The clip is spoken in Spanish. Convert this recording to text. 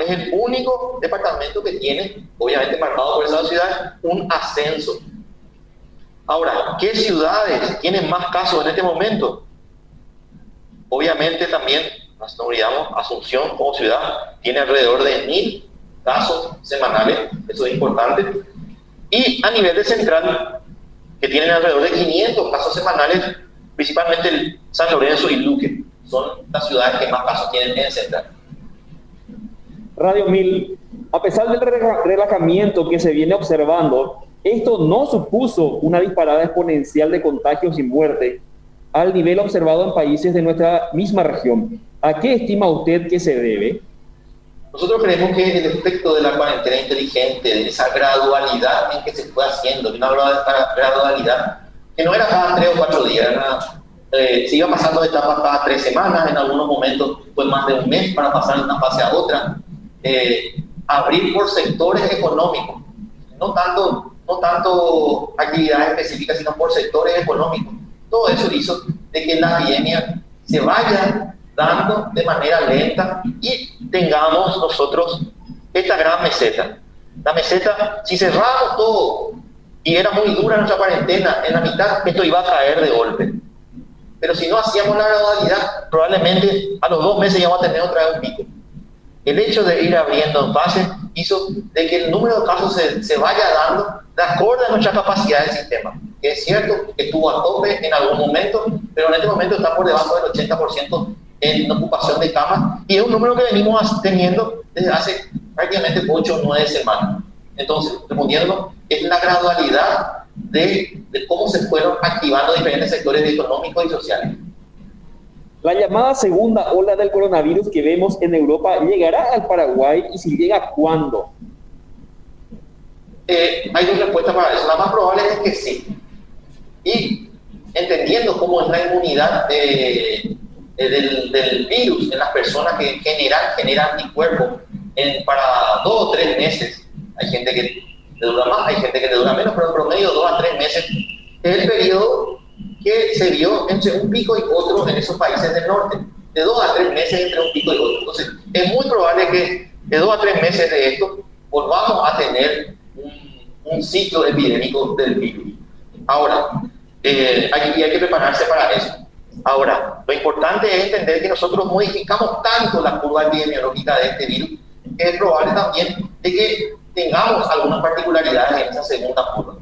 es, el único departamento que tiene, obviamente marcado por esa ciudad, un ascenso. Ahora, ¿qué ciudades tienen más casos en este momento? Obviamente también, no olvidamos, Asunción como ciudad tiene alrededor de mil casos semanales, eso es importante. Y a nivel de central, que tienen alrededor de 500 casos semanales, principalmente San Lorenzo y Luque, son las ciudades que más casos tienen en central. Radio 1000, a pesar del relajamiento que se viene observando, esto no supuso una disparada exponencial de contagios y muerte al nivel observado en países de nuestra misma región. ¿A qué estima usted que se debe? Nosotros creemos que el efecto de la cuarentena inteligente, de esa gradualidad en que se fue haciendo, de una gradualidad que no era cada tres o cuatro días, eh, se iba pasando de etapa cada tres semanas, en algunos momentos fue más de un mes para pasar de una fase a otra. Eh, abrir por sectores económicos, no tanto, no tanto actividades específicas, sino por sectores económicos. Todo eso hizo de que la epidemia se vaya dando de manera lenta y tengamos nosotros esta gran meseta. La meseta, si cerramos todo y era muy dura nuestra cuarentena, en la mitad esto iba a caer de golpe. Pero si no hacíamos la gradualidad, probablemente a los dos meses ya vamos a tener otra vez un pico. El hecho de ir abriendo en fase hizo de que el número de casos se, se vaya dando de acuerdo a nuestra capacidad del sistema. Es cierto que estuvo a tope en algún momento, pero en este momento está por debajo del 80% en ocupación de camas y es un número que venimos teniendo desde hace prácticamente 8 o 9 semanas. Entonces, respondiendo, es la gradualidad de, de, cómo se fueron activando diferentes sectores económicos y sociales. La llamada segunda ola del coronavirus que vemos en Europa llegará al Paraguay y si llega, ¿cuándo? Eh, hay dos respuestas para eso. La más probable es que sí. Y entendiendo cómo es la inmunidad de, eh, del, virus en las personas que generan, generan anticuerpos en, para dos o tres meses. Hay gente que dura más, hay gente que dura menos, pero en promedio dos a tres meses es el periodo que se vio entre un pico y otro en esos países del norte. De dos a tres meses entre un pico y otro. Entonces, es muy probable que de dos a tres meses de esto volvamos a tener un, un ciclo epidémico del virus. Ahora, eh, hay, hay que prepararse para eso. Ahora, lo importante es entender que nosotros modificamos tanto la curva epidemiológica de este virus que es probable también de que tengamos algunas particularidades en esa segunda curva.